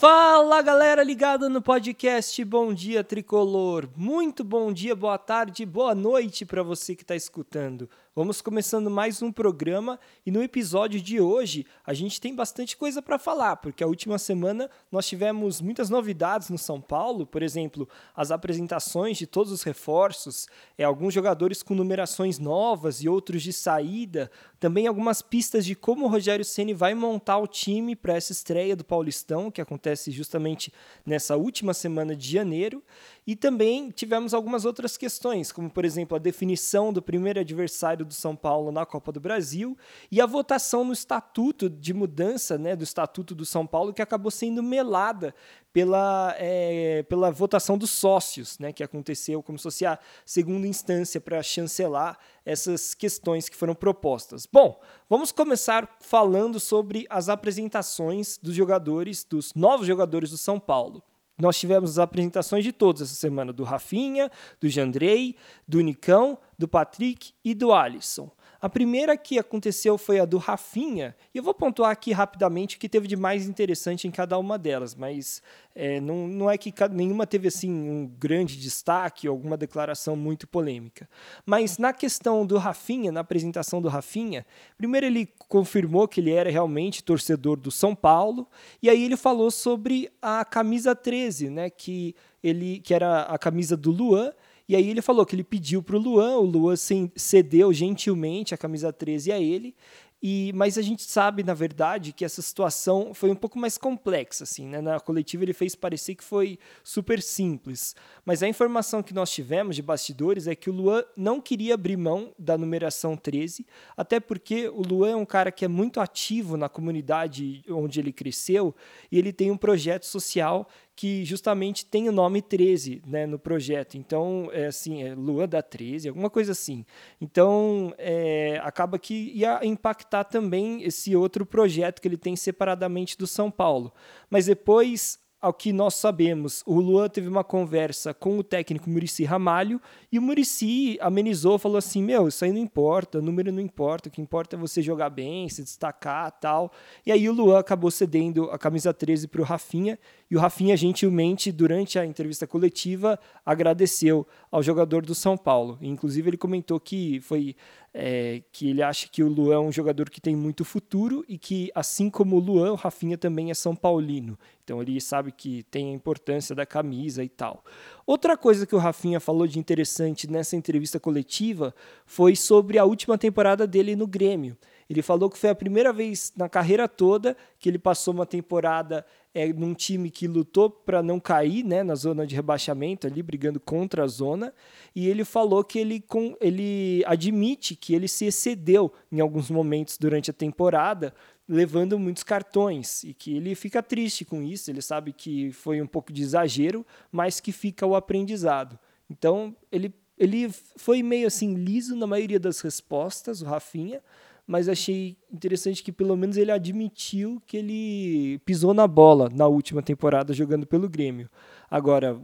Fala galera ligada no podcast Bom Dia Tricolor. Muito bom dia, boa tarde, boa noite para você que está escutando. Vamos começando mais um programa e no episódio de hoje a gente tem bastante coisa para falar, porque a última semana nós tivemos muitas novidades no São Paulo, por exemplo, as apresentações de todos os reforços, é, alguns jogadores com numerações novas e outros de saída, também algumas pistas de como o Rogério Ceni vai montar o time para essa estreia do Paulistão, que acontece justamente nessa última semana de janeiro, e também tivemos algumas outras questões, como por exemplo a definição do primeiro adversário do São Paulo na Copa do Brasil e a votação no estatuto de mudança né, do estatuto do São Paulo, que acabou sendo melada pela, é, pela votação dos sócios, né, que aconteceu como se fosse a segunda instância para chancelar essas questões que foram propostas. Bom, vamos começar falando sobre as apresentações dos jogadores, dos novos jogadores do São Paulo. Nós tivemos as apresentações de todos essa semana, do Rafinha, do Jandrei, do Nicão, do Patrick e do Alisson. A primeira que aconteceu foi a do Rafinha, e eu vou pontuar aqui rapidamente o que teve de mais interessante em cada uma delas, mas é, não, não é que nenhuma teve assim um grande destaque ou alguma declaração muito polêmica. Mas na questão do Rafinha, na apresentação do Rafinha, primeiro ele confirmou que ele era realmente torcedor do São Paulo, e aí ele falou sobre a camisa 13, né, que ele que era a camisa do Luan, e aí ele falou que ele pediu para o Luan, o Luan cedeu gentilmente a camisa 13 a ele, e, mas a gente sabe, na verdade, que essa situação foi um pouco mais complexa. Assim, né? Na coletiva ele fez parecer que foi super simples. Mas a informação que nós tivemos de bastidores é que o Luan não queria abrir mão da numeração 13, até porque o Luan é um cara que é muito ativo na comunidade onde ele cresceu e ele tem um projeto social que justamente tem o nome 13 né, no projeto. Então, é assim, é Lua da 13, alguma coisa assim. Então, é, acaba que ia impactar também esse outro projeto que ele tem separadamente do São Paulo. Mas depois ao que nós sabemos, o Luan teve uma conversa com o técnico Murici Ramalho e o Murici amenizou, falou assim: Meu, isso aí não importa, o número não importa, o que importa é você jogar bem, se destacar tal. E aí o Luan acabou cedendo a camisa 13 para o Rafinha e o Rafinha, gentilmente, durante a entrevista coletiva, agradeceu ao jogador do São Paulo. Inclusive, ele comentou que foi é, que ele acha que o Luan é um jogador que tem muito futuro e que, assim como o Luan, o Rafinha também é São Paulino. Então ele sabe que tem a importância da camisa e tal. Outra coisa que o Rafinha falou de interessante nessa entrevista coletiva foi sobre a última temporada dele no Grêmio. Ele falou que foi a primeira vez na carreira toda que ele passou uma temporada é, num time que lutou para não cair né, na zona de rebaixamento, ali brigando contra a zona. E ele falou que ele, com, ele admite que ele se excedeu em alguns momentos durante a temporada, levando muitos cartões e que ele fica triste com isso. Ele sabe que foi um pouco de exagero, mas que fica o aprendizado. Então ele, ele foi meio assim liso na maioria das respostas, o Rafinha mas achei interessante que pelo menos ele admitiu que ele pisou na bola na última temporada jogando pelo Grêmio. Agora,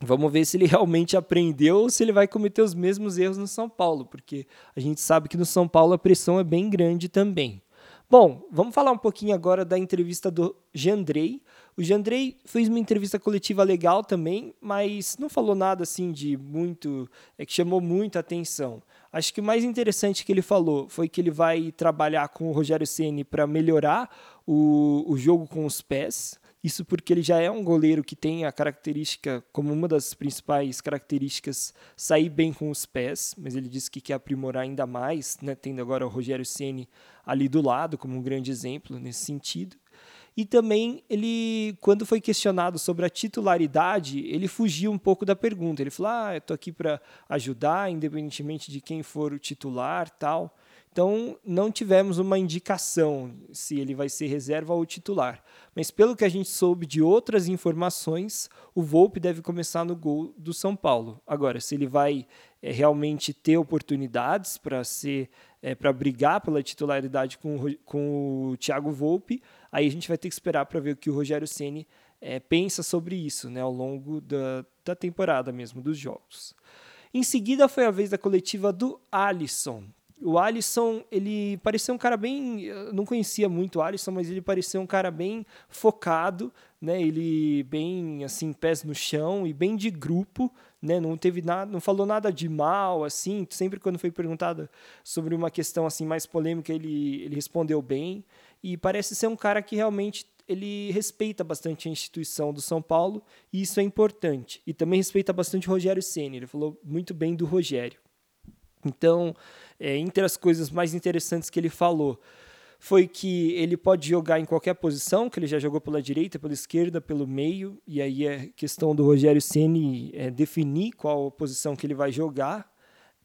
vamos ver se ele realmente aprendeu ou se ele vai cometer os mesmos erros no São Paulo, porque a gente sabe que no São Paulo a pressão é bem grande também. Bom, vamos falar um pouquinho agora da entrevista do Jandrei. O Jandrei fez uma entrevista coletiva legal também, mas não falou nada assim de muito, é que chamou muita atenção. Acho que o mais interessante que ele falou foi que ele vai trabalhar com o Rogério Ceni para melhorar o, o jogo com os pés. Isso porque ele já é um goleiro que tem a característica, como uma das principais características, sair bem com os pés, mas ele disse que quer aprimorar ainda mais, né, tendo agora o Rogério Ceni ali do lado como um grande exemplo nesse sentido. E também ele, quando foi questionado sobre a titularidade, ele fugiu um pouco da pergunta. Ele falou: "Ah, eu tô aqui para ajudar, independentemente de quem for o titular, tal". Então, não tivemos uma indicação se ele vai ser reserva ou titular. Mas pelo que a gente soube de outras informações, o Volpe deve começar no gol do São Paulo. Agora, se ele vai é, realmente ter oportunidades para ser é, para brigar pela titularidade com, com o Thiago Volpe, aí a gente vai ter que esperar para ver o que o Rogério Ceni é, pensa sobre isso, né, ao longo da, da temporada mesmo dos jogos. Em seguida foi a vez da coletiva do Alisson, o Alisson, ele parecia um cara bem. Eu não conhecia muito o Alisson, mas ele parecia um cara bem focado, né? Ele bem assim, pés no chão e bem de grupo, né? Não teve nada, não falou nada de mal, assim. Sempre quando foi perguntado sobre uma questão assim mais polêmica, ele, ele respondeu bem. E parece ser um cara que realmente ele respeita bastante a instituição do São Paulo e isso é importante. E também respeita bastante o Rogério Ceni. Ele falou muito bem do Rogério. Então, é, entre as coisas mais interessantes que ele falou, foi que ele pode jogar em qualquer posição, que ele já jogou pela direita, pela esquerda, pelo meio, e aí é questão do Rogério Ceni é, definir qual posição que ele vai jogar.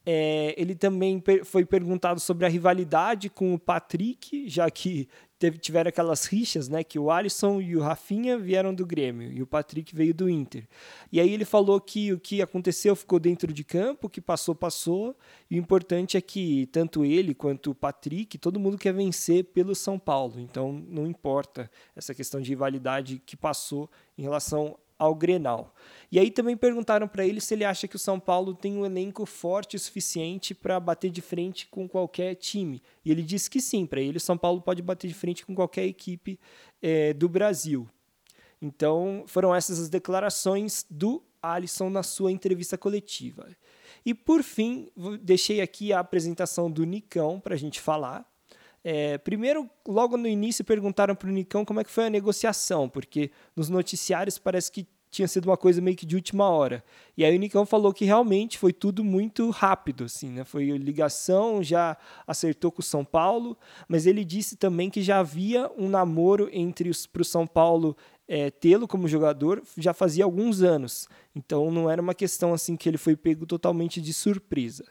É, ele também per foi perguntado sobre a rivalidade com o Patrick, já que teve, tiveram aquelas rixas, né? Que o Alisson e o Rafinha vieram do Grêmio e o Patrick veio do Inter. E aí ele falou que o que aconteceu ficou dentro de campo, que passou, passou. E o importante é que tanto ele quanto o Patrick, todo mundo quer vencer pelo São Paulo. Então não importa essa questão de rivalidade que passou em relação ao Grenal. E aí também perguntaram para ele se ele acha que o São Paulo tem um elenco forte o suficiente para bater de frente com qualquer time. E ele disse que sim, para ele o São Paulo pode bater de frente com qualquer equipe é, do Brasil. Então foram essas as declarações do Alisson na sua entrevista coletiva. E por fim, deixei aqui a apresentação do Nicão para a gente falar. É, primeiro, logo no início, perguntaram para o Nicão como é que foi a negociação, porque nos noticiários parece que tinha sido uma coisa meio que de última hora. E aí o Nicão falou que realmente foi tudo muito rápido, assim, né? Foi ligação, já acertou com o São Paulo, mas ele disse também que já havia um namoro entre os para o São Paulo é, tê-lo como jogador já fazia alguns anos. Então não era uma questão assim que ele foi pego totalmente de surpresa.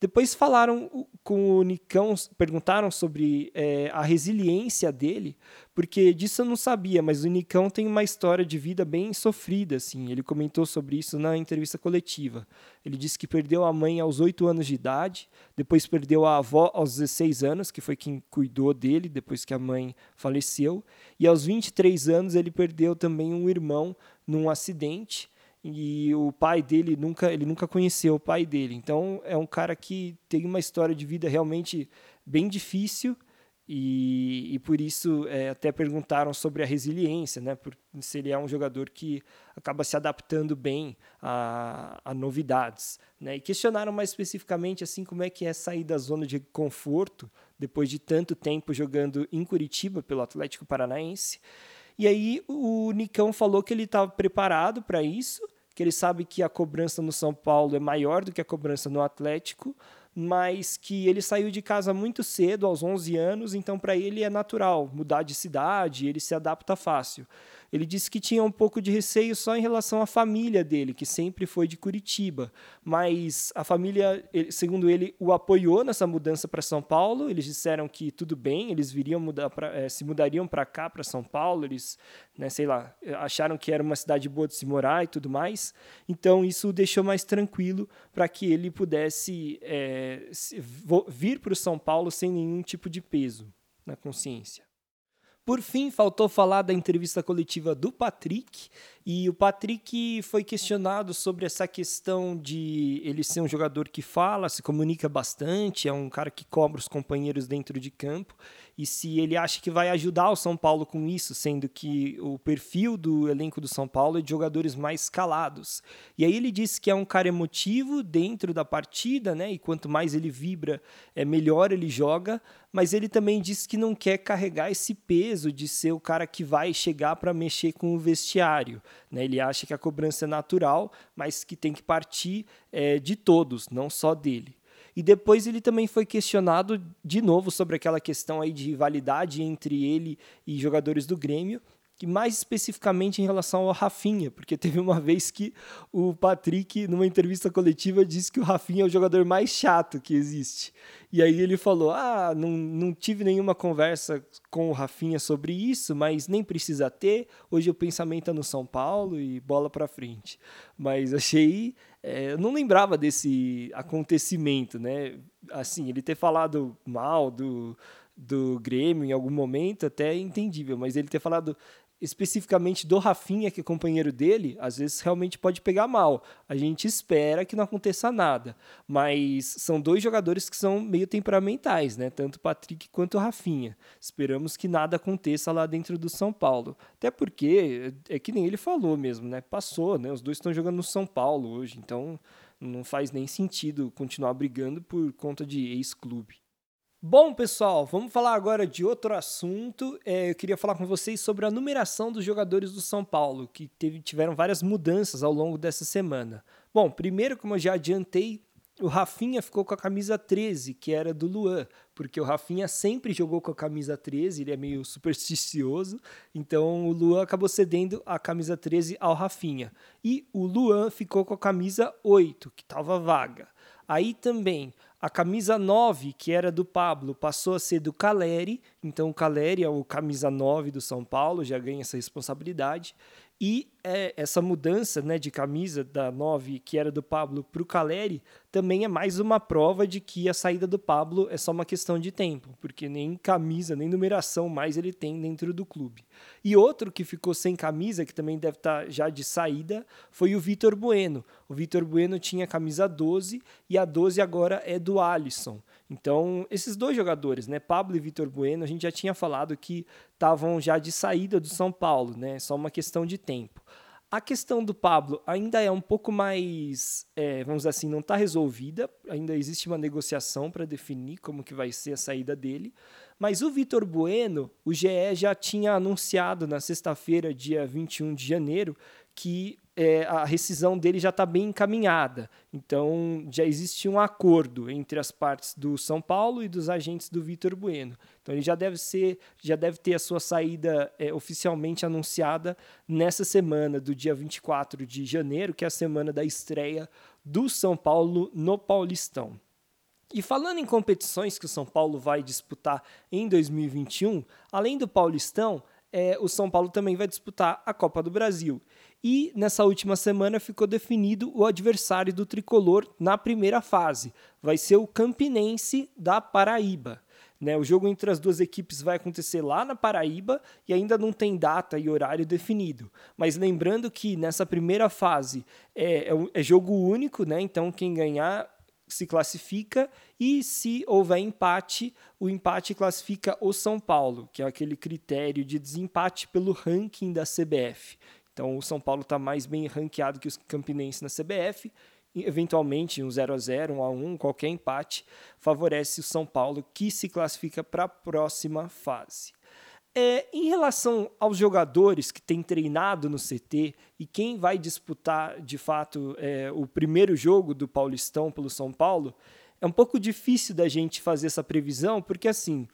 Depois falaram com o Nicão, perguntaram sobre é, a resiliência dele, porque disso eu não sabia, mas o Nicão tem uma história de vida bem sofrida, assim. Ele comentou sobre isso na entrevista coletiva. Ele disse que perdeu a mãe aos 8 anos de idade, depois perdeu a avó aos 16 anos, que foi quem cuidou dele depois que a mãe faleceu, e aos 23 anos ele perdeu também um irmão num acidente e o pai dele nunca ele nunca conheceu o pai dele. Então é um cara que tem uma história de vida realmente bem difícil. E, e por isso é, até perguntaram sobre a resiliência né? Por se ele é um jogador que acaba se adaptando bem a, a novidades né? E questionaram mais especificamente assim como é que é sair da zona de conforto depois de tanto tempo jogando em Curitiba pelo Atlético Paranaense. E aí o Nicão falou que ele estava preparado para isso, que ele sabe que a cobrança no São Paulo é maior do que a cobrança no Atlético, mas que ele saiu de casa muito cedo, aos 11 anos, então para ele é natural mudar de cidade, ele se adapta fácil. Ele disse que tinha um pouco de receio só em relação à família dele, que sempre foi de Curitiba, mas a família, segundo ele, o apoiou nessa mudança para São Paulo. Eles disseram que tudo bem, eles viriam mudar pra, é, se mudariam para cá, para São Paulo. Eles, né, sei lá, acharam que era uma cidade boa de se morar e tudo mais. Então isso o deixou mais tranquilo para que ele pudesse é, vir para o São Paulo sem nenhum tipo de peso na consciência. Por fim, faltou falar da entrevista coletiva do Patrick, e o Patrick foi questionado sobre essa questão de ele ser um jogador que fala, se comunica bastante, é um cara que cobra os companheiros dentro de campo, e se ele acha que vai ajudar o São Paulo com isso, sendo que o perfil do elenco do São Paulo é de jogadores mais calados. E aí ele disse que é um cara emotivo dentro da partida, né? E quanto mais ele vibra, é melhor ele joga, mas ele também disse que não quer carregar esse peso de ser o cara que vai chegar para mexer com o vestiário. Né? Ele acha que a cobrança é natural, mas que tem que partir é, de todos, não só dele. E depois ele também foi questionado de novo sobre aquela questão aí de rivalidade entre ele e jogadores do Grêmio que mais especificamente em relação ao Rafinha, porque teve uma vez que o Patrick, numa entrevista coletiva, disse que o Rafinha é o jogador mais chato que existe. E aí ele falou: Ah, não, não tive nenhuma conversa com o Rafinha sobre isso, mas nem precisa ter. Hoje o pensamento é no São Paulo e bola para frente. Mas achei. É, eu não lembrava desse acontecimento, né? Assim, ele ter falado mal do, do Grêmio em algum momento até é entendível, mas ele ter falado especificamente do Rafinha, que é companheiro dele, às vezes realmente pode pegar mal. A gente espera que não aconteça nada, mas são dois jogadores que são meio temperamentais, né? Tanto o Patrick quanto o Rafinha. Esperamos que nada aconteça lá dentro do São Paulo. Até porque é que nem ele falou mesmo, né? Passou, né? Os dois estão jogando no São Paulo hoje, então não faz nem sentido continuar brigando por conta de ex-clube. Bom, pessoal, vamos falar agora de outro assunto. É, eu queria falar com vocês sobre a numeração dos jogadores do São Paulo, que teve, tiveram várias mudanças ao longo dessa semana. Bom, primeiro, como eu já adiantei, o Rafinha ficou com a camisa 13, que era do Luan, porque o Rafinha sempre jogou com a camisa 13, ele é meio supersticioso, então o Luan acabou cedendo a camisa 13 ao Rafinha. E o Luan ficou com a camisa 8, que estava vaga. Aí também a camisa 9, que era do Pablo, passou a ser do Caleri. Então o Caleri é o camisa 9 do São Paulo, já ganha essa responsabilidade. E é, essa mudança né, de camisa da 9, que era do Pablo, para o Caleri, também é mais uma prova de que a saída do Pablo é só uma questão de tempo, porque nem camisa, nem numeração mais ele tem dentro do clube. E outro que ficou sem camisa, que também deve estar tá já de saída, foi o Vitor Bueno. O Vitor Bueno tinha a camisa 12 e a 12 agora é do Alisson. Então, esses dois jogadores, né, Pablo e Vitor Bueno, a gente já tinha falado que estavam já de saída do São Paulo, né? Só uma questão de tempo. A questão do Pablo ainda é um pouco mais, é, vamos dizer assim, não está resolvida. Ainda existe uma negociação para definir como que vai ser a saída dele. Mas o Vitor Bueno, o GE já tinha anunciado na sexta-feira, dia 21 de janeiro, que é, a rescisão dele já está bem encaminhada. Então já existe um acordo entre as partes do São Paulo e dos agentes do Vitor Bueno. Então ele já deve ser, já deve ter a sua saída é, oficialmente anunciada nessa semana do dia 24 de janeiro, que é a semana da estreia do São Paulo no Paulistão. E falando em competições que o São Paulo vai disputar em 2021, além do Paulistão, é, o São Paulo também vai disputar a Copa do Brasil. E nessa última semana ficou definido o adversário do tricolor na primeira fase. Vai ser o Campinense da Paraíba. Né, o jogo entre as duas equipes vai acontecer lá na Paraíba e ainda não tem data e horário definido. Mas lembrando que nessa primeira fase é, é, é jogo único, né, então quem ganhar se classifica e se houver empate, o empate classifica o São Paulo, que é aquele critério de desempate pelo ranking da CBF. Então o São Paulo está mais bem ranqueado que os Campinense na CBF. Eventualmente, um 0 a 0 um a 1 qualquer empate, favorece o São Paulo, que se classifica para a próxima fase. É, em relação aos jogadores que têm treinado no CT e quem vai disputar de fato é, o primeiro jogo do Paulistão pelo São Paulo, é um pouco difícil da gente fazer essa previsão, porque assim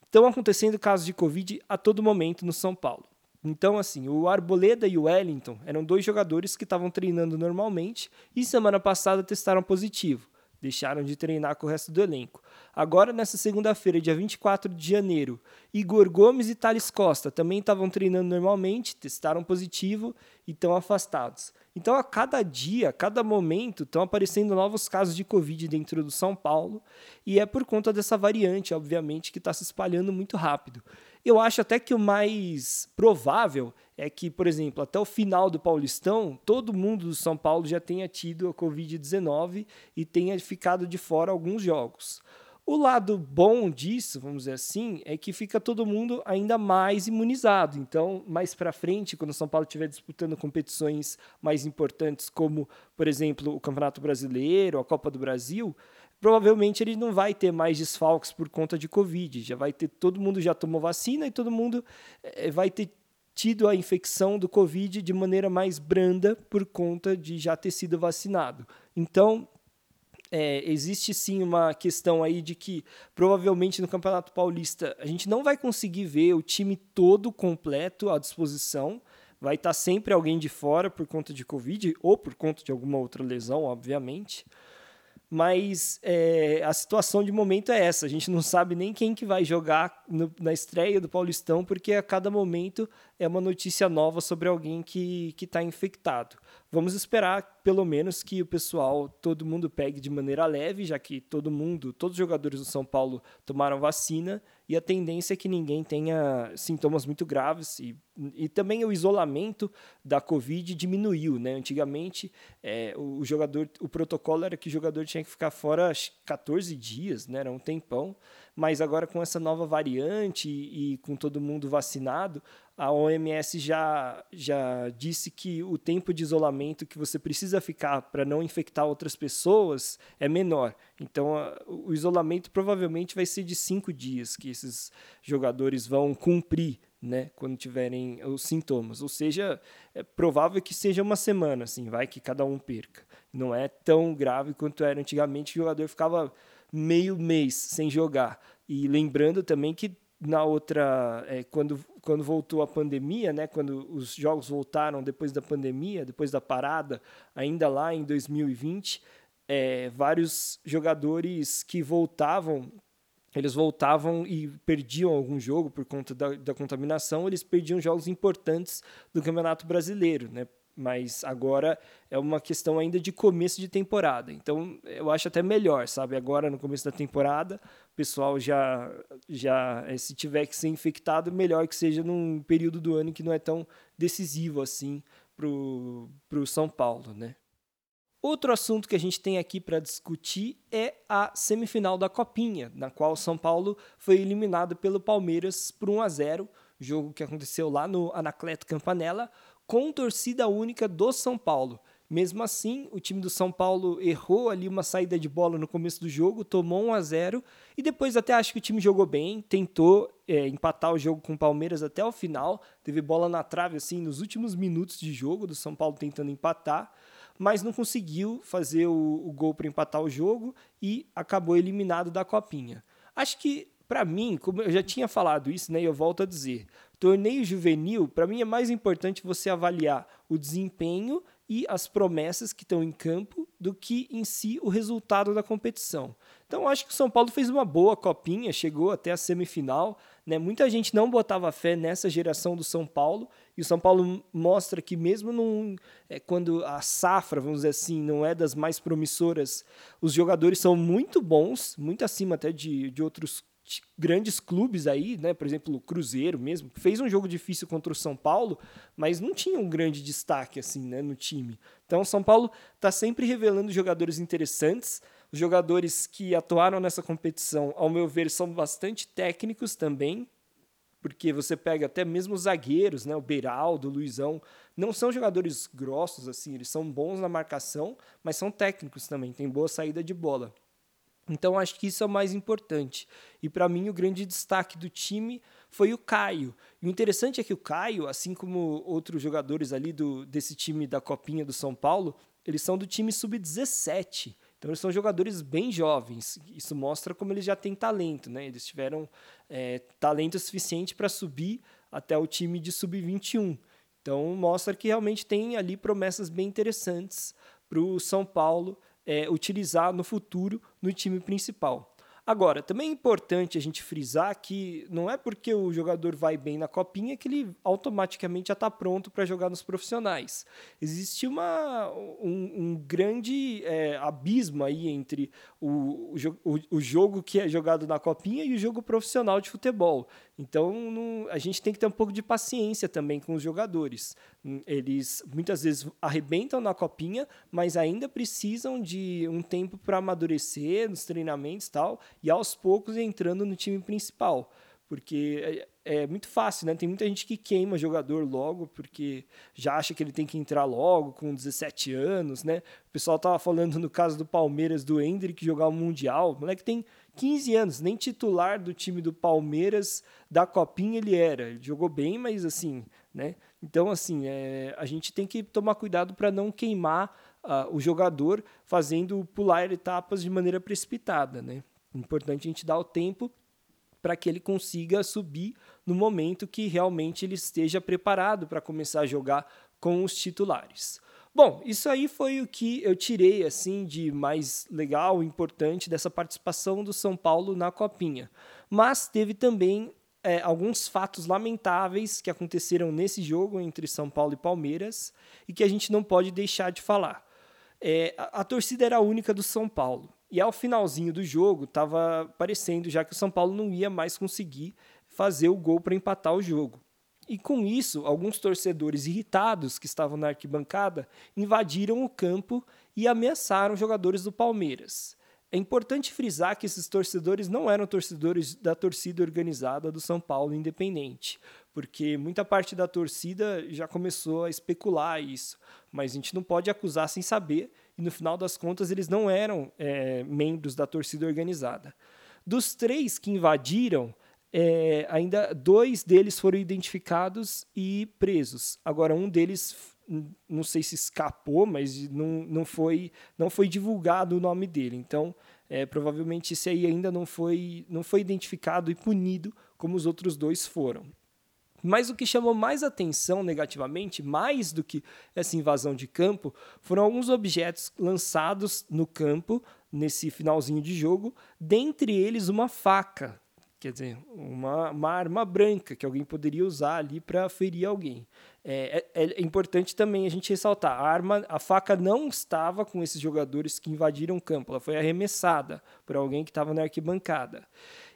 estão acontecendo casos de Covid a todo momento no São Paulo. Então, assim, o Arboleda e o Wellington eram dois jogadores que estavam treinando normalmente e semana passada testaram positivo. Deixaram de treinar com o resto do elenco. Agora, nessa segunda-feira, dia 24 de janeiro, Igor Gomes e Thales Costa também estavam treinando normalmente, testaram positivo e estão afastados. Então, a cada dia, a cada momento, estão aparecendo novos casos de Covid dentro do São Paulo, e é por conta dessa variante, obviamente, que está se espalhando muito rápido. Eu acho até que o mais provável é que, por exemplo, até o final do Paulistão, todo mundo do São Paulo já tenha tido a Covid-19 e tenha ficado de fora alguns jogos. O lado bom disso, vamos dizer assim, é que fica todo mundo ainda mais imunizado. Então, mais para frente, quando o São Paulo estiver disputando competições mais importantes, como, por exemplo, o Campeonato Brasileiro, a Copa do Brasil, provavelmente ele não vai ter mais desfalques por conta de Covid. Já vai ter todo mundo já tomou vacina e todo mundo é, vai ter tido a infecção do Covid de maneira mais branda por conta de já ter sido vacinado. Então, é, existe sim uma questão aí de que provavelmente no Campeonato Paulista a gente não vai conseguir ver o time todo completo à disposição. Vai estar sempre alguém de fora por conta de Covid ou por conta de alguma outra lesão, obviamente mas é, a situação de momento é essa. A gente não sabe nem quem que vai jogar no, na estreia do Paulistão, porque a cada momento é uma notícia nova sobre alguém que está infectado. Vamos esperar, pelo menos, que o pessoal, todo mundo pegue de maneira leve, já que todo mundo, todos os jogadores do São Paulo tomaram vacina, e a tendência é que ninguém tenha sintomas muito graves, e E também o isolamento da Covid diminuiu, né? Antigamente, é, o jogador, o protocolo era que o jogador tinha que ficar fora 14 dias, né? Era um tempão. Mas agora com essa nova variante e, e com todo mundo vacinado, a OMS já, já disse que o tempo de isolamento que você precisa ficar para não infectar outras pessoas é menor. Então, a, o isolamento provavelmente vai ser de cinco dias que esses jogadores vão cumprir. Né, quando tiverem os sintomas, ou seja, é provável que seja uma semana, assim, vai que cada um perca. Não é tão grave quanto era antigamente, o jogador ficava meio mês sem jogar. E lembrando também que na outra é, quando, quando voltou a pandemia, né, quando os jogos voltaram depois da pandemia, depois da parada, ainda lá em 2020, é, vários jogadores que voltavam, eles voltavam e perdiam algum jogo por conta da, da contaminação, eles perdiam jogos importantes do Campeonato Brasileiro, né, mas agora é uma questão ainda de começo de temporada. Então, eu acho até melhor, sabe? Agora, no começo da temporada, o pessoal já, já eh, se tiver que ser infectado, melhor que seja num período do ano que não é tão decisivo assim para o São Paulo, né? Outro assunto que a gente tem aqui para discutir é a semifinal da Copinha, na qual o São Paulo foi eliminado pelo Palmeiras por 1 a 0 jogo que aconteceu lá no Anacleto Campanella com torcida única do São Paulo. Mesmo assim, o time do São Paulo errou ali uma saída de bola no começo do jogo, tomou 1 a 0 e depois até acho que o time jogou bem, tentou é, empatar o jogo com o Palmeiras até o final, teve bola na trave assim nos últimos minutos de jogo do São Paulo tentando empatar, mas não conseguiu fazer o, o gol para empatar o jogo e acabou eliminado da copinha. Acho que para mim, como eu já tinha falado isso, né, eu volto a dizer, torneio juvenil, para mim é mais importante você avaliar o desempenho e as promessas que estão em campo do que em si o resultado da competição. Então acho que o São Paulo fez uma boa copinha, chegou até a semifinal, né? Muita gente não botava fé nessa geração do São Paulo e o São Paulo mostra que mesmo num, é, quando a safra, vamos dizer assim, não é das mais promissoras, os jogadores são muito bons, muito acima até de, de outros grandes clubes aí, né? Por exemplo, o Cruzeiro mesmo, fez um jogo difícil contra o São Paulo, mas não tinha um grande destaque assim, né, no time. Então, o São Paulo está sempre revelando jogadores interessantes. Os jogadores que atuaram nessa competição, ao meu ver, são bastante técnicos também, porque você pega até mesmo os zagueiros, né, o Beiraldo, o Luizão, não são jogadores grossos assim, eles são bons na marcação, mas são técnicos também, têm boa saída de bola. Então acho que isso é o mais importante. E para mim o grande destaque do time foi o Caio. E o interessante é que o Caio, assim como outros jogadores ali do, desse time da Copinha do São Paulo, eles são do time sub-17. Então eles são jogadores bem jovens. Isso mostra como eles já têm talento, né? Eles tiveram é, talento suficiente para subir até o time de sub-21. Então mostra que realmente tem ali promessas bem interessantes para o São Paulo é, utilizar no futuro no time principal. Agora, também é importante a gente frisar que não é porque o jogador vai bem na copinha que ele automaticamente já está pronto para jogar nos profissionais. Existe uma, um, um grande é, abismo aí entre o, o, o, jogo que é jogado na copinha e o jogo profissional de futebol. Então, não, a gente tem que ter um pouco de paciência também com os jogadores. Eles muitas vezes arrebentam na copinha, mas ainda precisam de um tempo para amadurecer nos treinamentos e tal, e aos poucos entrando no time principal. Porque é, é, muito fácil, né? Tem muita gente que queima jogador logo, porque já acha que ele tem que entrar logo, com 17 anos, né? O pessoal tava falando no caso do Palmeiras, do Hendrick jogar o Mundial. O moleque tem 15 anos, nem titular do time do Palmeiras da Copinha ele era. Ele jogou bem, mas assim, né? Então, assim, é, a gente tem que tomar cuidado para não queimar uh, o jogador fazendo pular etapas de maneira precipitada, né? Importante a gente dar o tempo para que ele consiga subir no momento que realmente ele esteja preparado para começar a jogar com os titulares. Bom, isso aí foi o que eu tirei assim de mais legal, importante dessa participação do São Paulo na Copinha. Mas teve também é, alguns fatos lamentáveis que aconteceram nesse jogo entre São Paulo e Palmeiras e que a gente não pode deixar de falar. É, a, a torcida era a única do São Paulo. E ao finalzinho do jogo, estava parecendo já que o São Paulo não ia mais conseguir fazer o gol para empatar o jogo. E com isso, alguns torcedores irritados que estavam na arquibancada invadiram o campo e ameaçaram jogadores do Palmeiras. É importante frisar que esses torcedores não eram torcedores da torcida organizada do São Paulo Independente, porque muita parte da torcida já começou a especular isso, mas a gente não pode acusar sem saber, e no final das contas eles não eram é, membros da torcida organizada. Dos três que invadiram, é, ainda dois deles foram identificados e presos. Agora, um deles não sei se escapou, mas não, não, foi, não foi divulgado o nome dele. Então, é, provavelmente esse aí ainda não foi, não foi identificado e punido como os outros dois foram. Mas o que chamou mais atenção negativamente, mais do que essa invasão de campo, foram alguns objetos lançados no campo nesse finalzinho de jogo, dentre eles uma faca Quer dizer, uma, uma arma branca que alguém poderia usar ali para ferir alguém. É, é, é, importante também a gente ressaltar: a arma, a faca não estava com esses jogadores que invadiram o campo, ela foi arremessada por alguém que estava na arquibancada.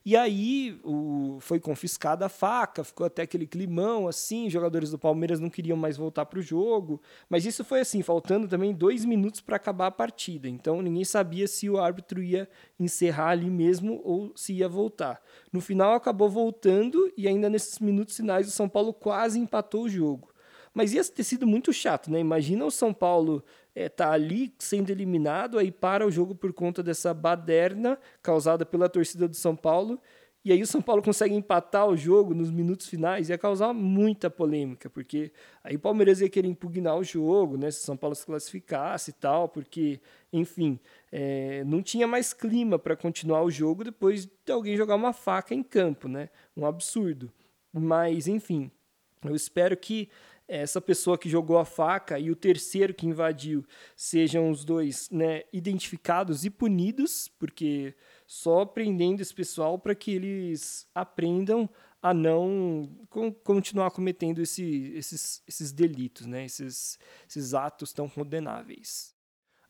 E aí o, foi confiscada a faca, ficou até aquele climão assim, jogadores do Palmeiras não queriam mais voltar para o jogo. Mas isso foi assim, faltando também dois minutos para acabar a partida. Então ninguém sabia se o árbitro ia encerrar ali mesmo ou se ia voltar. No final acabou voltando e ainda nesses minutos finais o São Paulo quase empatou o jogo. Mas ia ter sido muito chato, né? Imagina o São Paulo é, tá ali sendo eliminado, aí para o jogo por conta dessa baderna causada pela torcida do São Paulo. E aí o São Paulo consegue empatar o jogo nos minutos finais, ia causar muita polêmica, porque aí o Palmeiras ia querer impugnar o jogo, né? Se o São Paulo se classificasse e tal, porque, enfim, é, não tinha mais clima para continuar o jogo depois de alguém jogar uma faca em campo, né? Um absurdo. Mas, enfim, eu espero que essa pessoa que jogou a faca e o terceiro que invadiu sejam os dois né, identificados e punidos, porque só prendendo esse pessoal para que eles aprendam a não continuar cometendo esse, esses, esses delitos, né, esses, esses atos tão condenáveis.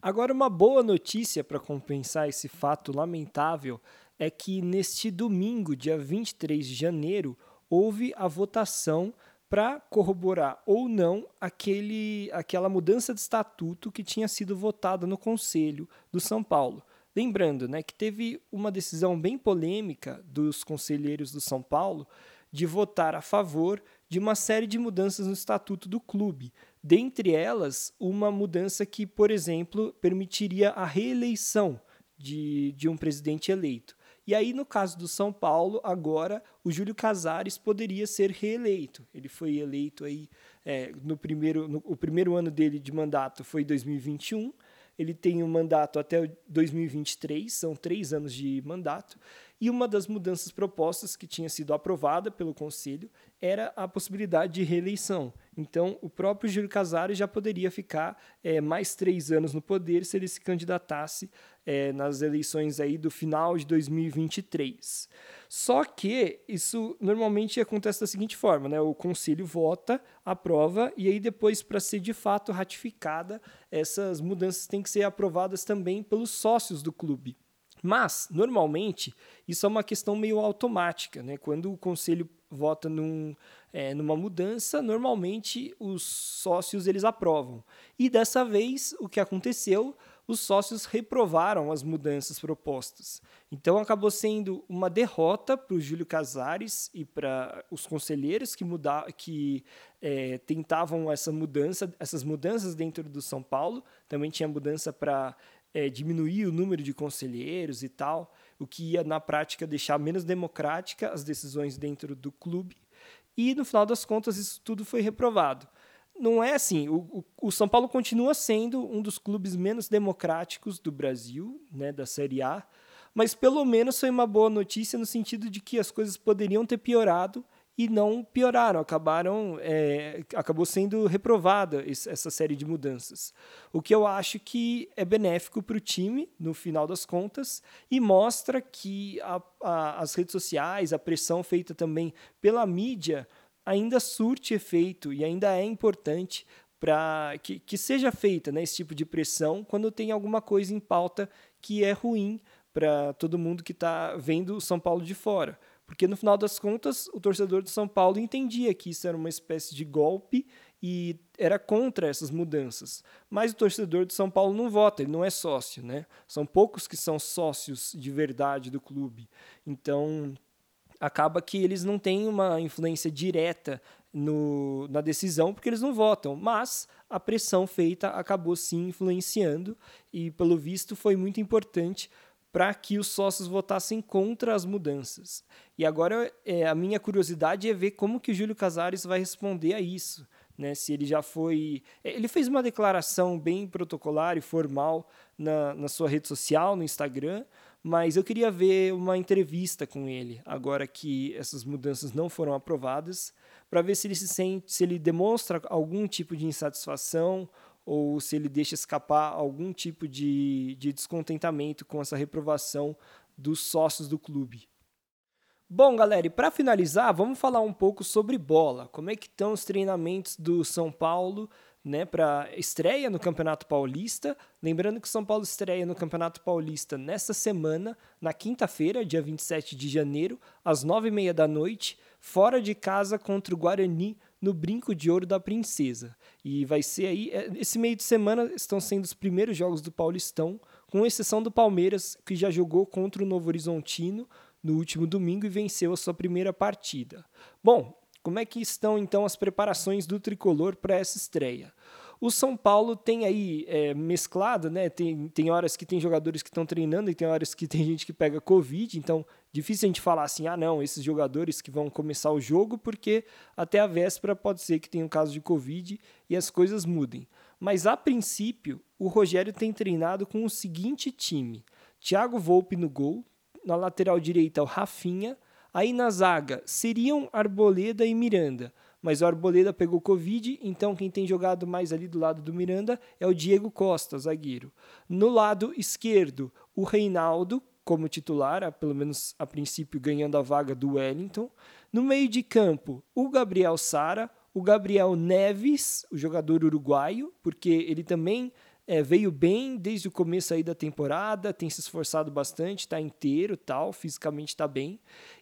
Agora, uma boa notícia para compensar esse fato lamentável é que neste domingo, dia 23 de janeiro, houve a votação para corroborar ou não aquele, aquela mudança de estatuto que tinha sido votada no Conselho do São Paulo. Lembrando né, que teve uma decisão bem polêmica dos conselheiros do São Paulo de votar a favor de uma série de mudanças no estatuto do clube. Dentre elas, uma mudança que, por exemplo, permitiria a reeleição de, de um presidente eleito. E aí, no caso do São Paulo, agora o Júlio Casares poderia ser reeleito. Ele foi eleito aí é, no primeiro, no, o primeiro ano dele de mandato foi 2021. Ele tem um mandato até 2023, são três anos de mandato. E uma das mudanças propostas que tinha sido aprovada pelo Conselho era a possibilidade de reeleição. Então, o próprio Júlio Casares já poderia ficar é, mais três anos no poder se ele se candidatasse é, nas eleições aí do final de 2023. Só que isso normalmente acontece da seguinte forma, né? O conselho vota, aprova e aí depois para ser de fato ratificada, essas mudanças têm que ser aprovadas também pelos sócios do clube. Mas, normalmente, isso é uma questão meio automática. Né? Quando o conselho vota num, é, numa mudança, normalmente os sócios eles aprovam. E dessa vez, o que aconteceu? Os sócios reprovaram as mudanças propostas. Então acabou sendo uma derrota para o Júlio Casares e para os conselheiros que, muda, que é, tentavam essa mudança, essas mudanças dentro do São Paulo. Também tinha mudança para é, diminuir o número de conselheiros e tal, o que ia na prática deixar menos democrática as decisões dentro do clube. E no final das contas isso tudo foi reprovado. Não é assim. O, o, o São Paulo continua sendo um dos clubes menos democráticos do Brasil, né, da Série A, mas pelo menos foi uma boa notícia no sentido de que as coisas poderiam ter piorado e não pioraram, acabaram, é, acabou sendo reprovada essa série de mudanças. O que eu acho que é benéfico para o time, no final das contas, e mostra que a, a, as redes sociais, a pressão feita também pela mídia, ainda surte efeito e ainda é importante para que, que seja feita né, esse tipo de pressão quando tem alguma coisa em pauta que é ruim para todo mundo que está vendo o São Paulo de fora Porque no final das contas, o torcedor do São Paulo entendia que isso era uma espécie de golpe e era contra essas mudanças. Mas o torcedor do São Paulo não vota, ele não é sócio, né? São poucos que são sócios de verdade do clube. Então, acaba que eles não têm uma influência direta no, na decisão, porque eles não votam. Mas a pressão feita acabou sim influenciando, e pelo visto foi muito importante para que os sócios votassem contra as mudanças. E agora é, a minha curiosidade é ver como que o Júlio Casares vai responder a isso. Né, se ele já foi. Ele fez uma declaração bem protocolar e formal na, na sua rede social, no Instagram, mas eu queria ver uma entrevista com ele, agora que essas mudanças não foram aprovadas, para ver se ele se sente, se ele demonstra algum tipo de insatisfação ou se ele deixa escapar algum tipo de, de descontentamento com essa reprovação dos sócios do clube. Bom, galera, e para finalizar, vamos falar um pouco sobre bola. Como é que estão os treinamentos do São Paulo né, para estreia no Campeonato Paulista. Lembrando que o São Paulo estreia no Campeonato Paulista nesta semana, na quinta-feira, dia 27 de janeiro, às nove e meia da noite, fora de casa contra o Guarani, no Brinco de Ouro da Princesa. E vai ser aí, é, esse meio de semana estão sendo os primeiros jogos do Paulistão, com exceção do Palmeiras, que já jogou contra o Novo Horizontino no último domingo e venceu a sua primeira partida. Bom, como é que estão então as preparações do tricolor para essa estreia? O São Paulo tem aí é, mesclado, né? Tem, tem horas que tem jogadores que estão treinando e tem horas que tem gente que pega Covid, então difícil a gente falar assim, ah não, esses jogadores que vão começar o jogo, porque até a véspera pode ser que tenha um caso de Covid e as coisas mudem. Mas a princípio, o Rogério tem treinado com o seguinte time: Thiago Volpe no gol, na lateral direita o Rafinha, Aí na zaga seriam Arboleda e Miranda, mas o Arboleda pegou Covid, então quem tem jogado mais ali do lado do Miranda é o Diego Costa, zagueiro. No lado esquerdo, o Reinaldo, como titular, pelo menos a princípio ganhando a vaga do Wellington. No meio de campo, o Gabriel Sara, o Gabriel Neves, o jogador uruguaio, porque ele também é, veio bem desde o começo aí da temporada, tem se esforçado bastante, está inteiro, tal, fisicamente está bem.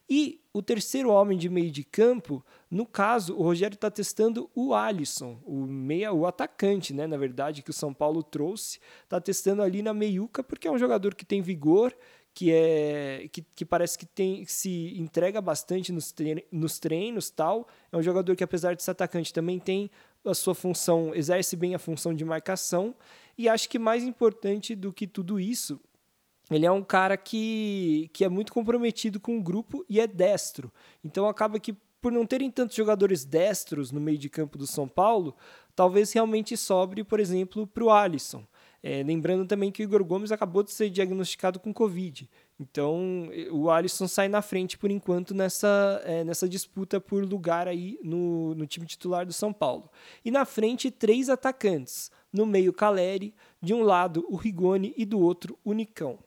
E o terceiro homem de meio de campo, no caso, o Rogério está testando o Alisson, o meia, o atacante, né? Na verdade, que o São Paulo trouxe, está testando ali na meiuca porque é um jogador que tem vigor, que é que, que parece que tem que se entrega bastante nos, treinos, nos treinos tal é um jogador que apesar de ser atacante também tem a sua função exerce bem a função de marcação e acho que mais importante do que tudo isso, ele é um cara que, que é muito comprometido com o grupo e é destro. Então acaba que, por não terem tantos jogadores destros no meio de campo do São Paulo, talvez realmente sobre, por exemplo, para o Alisson. É, lembrando também que o Igor Gomes acabou de ser diagnosticado com Covid. Então o Alisson sai na frente por enquanto nessa, é, nessa disputa por lugar aí no, no time titular do São Paulo. E na frente, três atacantes. No meio, Caleri. De um lado, o Rigoni e do outro, o Nicão.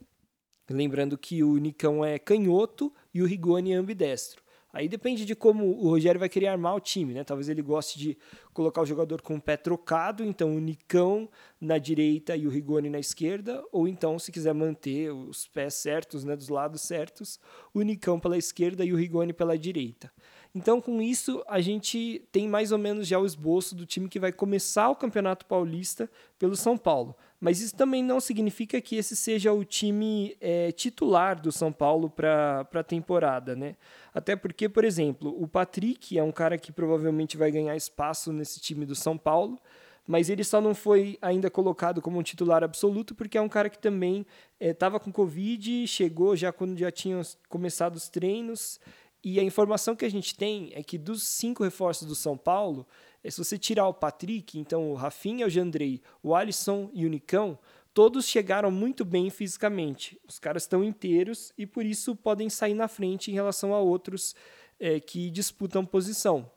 Lembrando que o Nicão é canhoto e o Rigoni é ambidestro. Aí depende de como o Rogério vai querer armar o time, né? Talvez ele goste de colocar o jogador com o pé trocado, então o Nicão na direita e o Rigoni na esquerda, ou então, se quiser manter os pés certos, né, dos lados certos, o Nicão pela esquerda e o Rigoni pela direita. Então, com isso, a gente tem mais ou menos já o esboço do time que vai começar o Campeonato Paulista pelo São Paulo. Mas isso também não significa que esse seja o time é, titular do São Paulo para a temporada, né? Até porque, por exemplo, o Patrick é um cara que provavelmente vai ganhar espaço nesse time do São Paulo, mas ele só não foi ainda colocado como um titular absoluto porque é um cara que também estava é, com Covid, chegou já quando já tinham começado os treinos e a informação que a gente tem é que dos cinco reforços do São Paulo, é, se você tirar o Patrick, então o Rafinha, o Jandrei, o Alisson e o Nicão, todos chegaram muito bem fisicamente. Os caras estão inteiros e por isso podem sair na frente em relação a outros é, que disputam posição.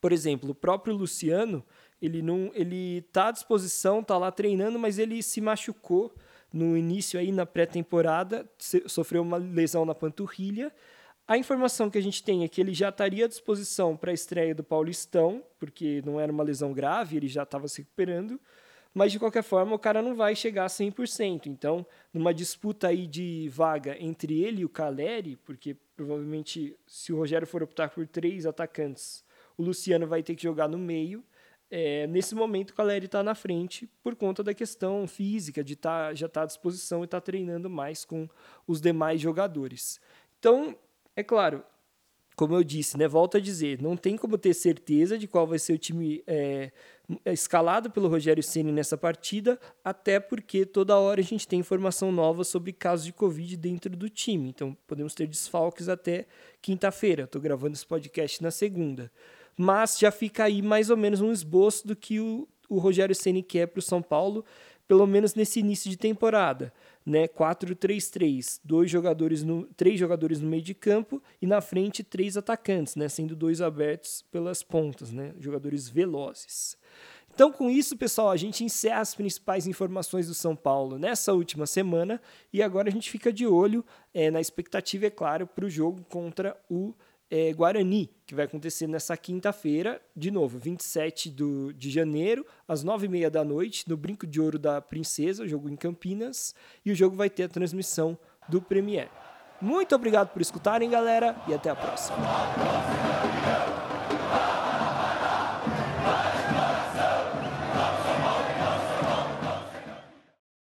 Por exemplo, o próprio Luciano, ele não, ele está à disposição, está lá treinando, mas ele se machucou no início aí na pré-temporada, sofreu uma lesão na panturrilha a informação que a gente tem é que ele já estaria à disposição para a estreia do Paulistão, porque não era uma lesão grave, ele já estava se recuperando, mas de qualquer forma o cara não vai chegar a 100%. Então, numa disputa aí de vaga entre ele e o Caleri, porque provavelmente se o Rogério for optar por três atacantes, o Luciano vai ter que jogar no meio. É, nesse momento o Caleri está na frente por conta da questão física, de tá, já estar tá à disposição e estar tá treinando mais com os demais jogadores. Então, é claro, como eu disse, né, volto a dizer, não tem como ter certeza de qual vai ser o time é, escalado pelo Rogério Ceni nessa partida, até porque toda hora a gente tem informação nova sobre casos de Covid dentro do time. Então podemos ter desfalques até quinta-feira. Estou gravando esse podcast na segunda. Mas já fica aí mais ou menos um esboço do que o, o Rogério Ceni quer para o São Paulo pelo menos nesse início de temporada, né? 4-3-3, dois jogadores no, três jogadores no meio de campo e na frente três atacantes, né? Sendo dois abertos pelas pontas, né? Jogadores velozes. Então, com isso, pessoal, a gente encerra as principais informações do São Paulo nessa última semana e agora a gente fica de olho é, na expectativa, é claro, para o jogo contra o é, Guarani, que vai acontecer nessa quinta-feira, de novo, 27 do, de janeiro, às 9h30 da noite, no Brinco de Ouro da Princesa, jogo em Campinas, e o jogo vai ter a transmissão do Premier. Muito obrigado por escutarem, galera, e até a próxima.